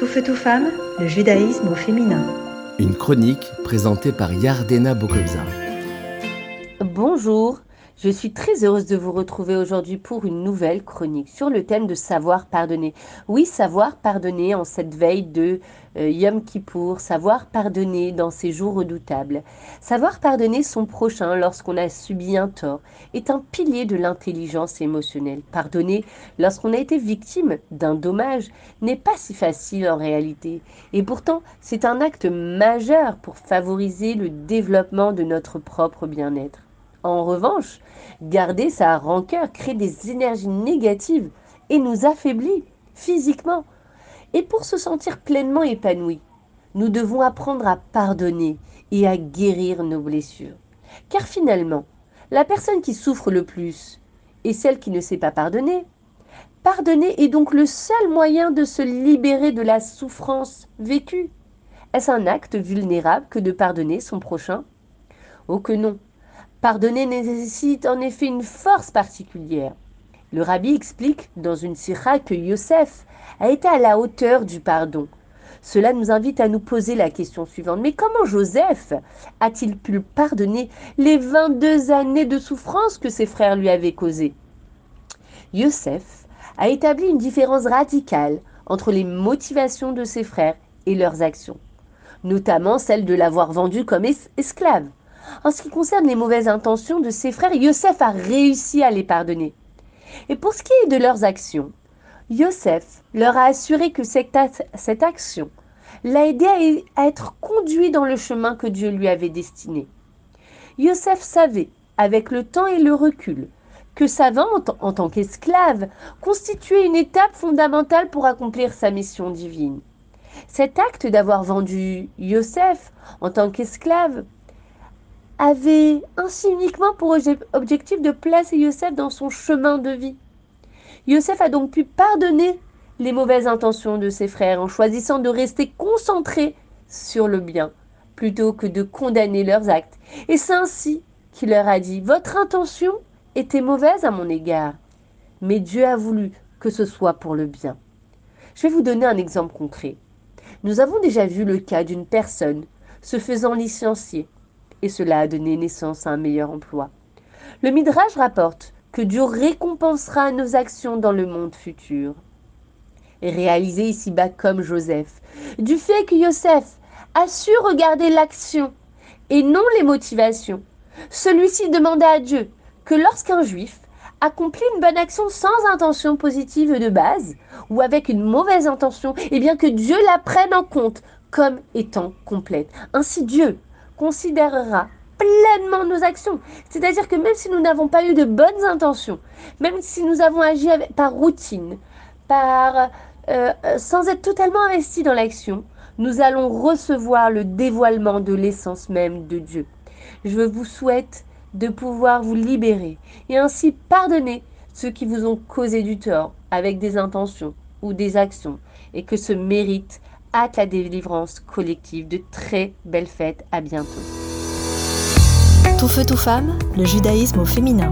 Tout feu, tout femme, le judaïsme au féminin. Une chronique présentée par Yardena Bokobza. Bonjour, je suis très heureuse de vous retrouver aujourd'hui pour une nouvelle chronique sur le thème de savoir pardonner. Oui, savoir pardonner en cette veille de euh, Yom Kippour, savoir pardonner dans ces jours redoutables. Savoir pardonner son prochain lorsqu'on a subi un tort est un pilier de l'intelligence émotionnelle. Pardonner lorsqu'on a été victime d'un dommage n'est pas si facile en réalité. Et pourtant, c'est un acte majeur pour favoriser le développement de notre propre bien-être. En revanche, garder sa rancœur crée des énergies négatives et nous affaiblit physiquement. Et pour se sentir pleinement épanoui, nous devons apprendre à pardonner et à guérir nos blessures. Car finalement, la personne qui souffre le plus est celle qui ne sait pas pardonner. Pardonner est donc le seul moyen de se libérer de la souffrance vécue. Est-ce un acte vulnérable que de pardonner son prochain? Oh que non Pardonner nécessite en effet une force particulière. Le rabbi explique dans une sira que Yosef a été à la hauteur du pardon. Cela nous invite à nous poser la question suivante. Mais comment Joseph a-t-il pu pardonner les 22 années de souffrance que ses frères lui avaient causées? Yosef a établi une différence radicale entre les motivations de ses frères et leurs actions, notamment celle de l'avoir vendu comme esclave. En ce qui concerne les mauvaises intentions de ses frères, Yosef a réussi à les pardonner. Et pour ce qui est de leurs actions, Yosef leur a assuré que cette, action l'a aidé à, être conduit dans le chemin que Dieu lui avait destiné. Yosef savait, avec le temps et le recul, que sa vente en tant qu'esclave constituait une étape fondamentale pour accomplir sa mission divine. Cet acte d'avoir vendu Yosef en tant qu'esclave avait ainsi uniquement pour objectif de placer Yosef dans son chemin de vie. Yosef a donc pu pardonner les mauvaises intentions de ses frères en choisissant de rester concentré sur le bien plutôt que de condamner leurs actes. Et c'est ainsi qu'il leur a dit, votre intention était mauvaise à mon égard, mais Dieu a voulu que ce soit pour le bien. Je vais vous donner un exemple concret. Nous avons déjà vu le cas d'une personne se faisant licencier et cela a donné naissance à un meilleur emploi. Le Midrash rapporte que Dieu récompensera nos actions dans le monde futur. Réalisé ici-bas comme Joseph, du fait que Joseph a su regarder l'action et non les motivations, celui-ci demanda à Dieu que lorsqu'un juif accomplit une bonne action sans intention positive de base ou avec une mauvaise intention, eh bien que Dieu la prenne en compte comme étant complète. Ainsi Dieu considérera pleinement nos actions. C'est-à-dire que même si nous n'avons pas eu de bonnes intentions, même si nous avons agi par routine, par, euh, sans être totalement investis dans l'action, nous allons recevoir le dévoilement de l'essence même de Dieu. Je vous souhaite de pouvoir vous libérer et ainsi pardonner ceux qui vous ont causé du tort avec des intentions ou des actions et que ce mérite hâte la délivrance collective. De très belles fêtes. À bientôt. Tout feu, tout femme, le judaïsme au féminin.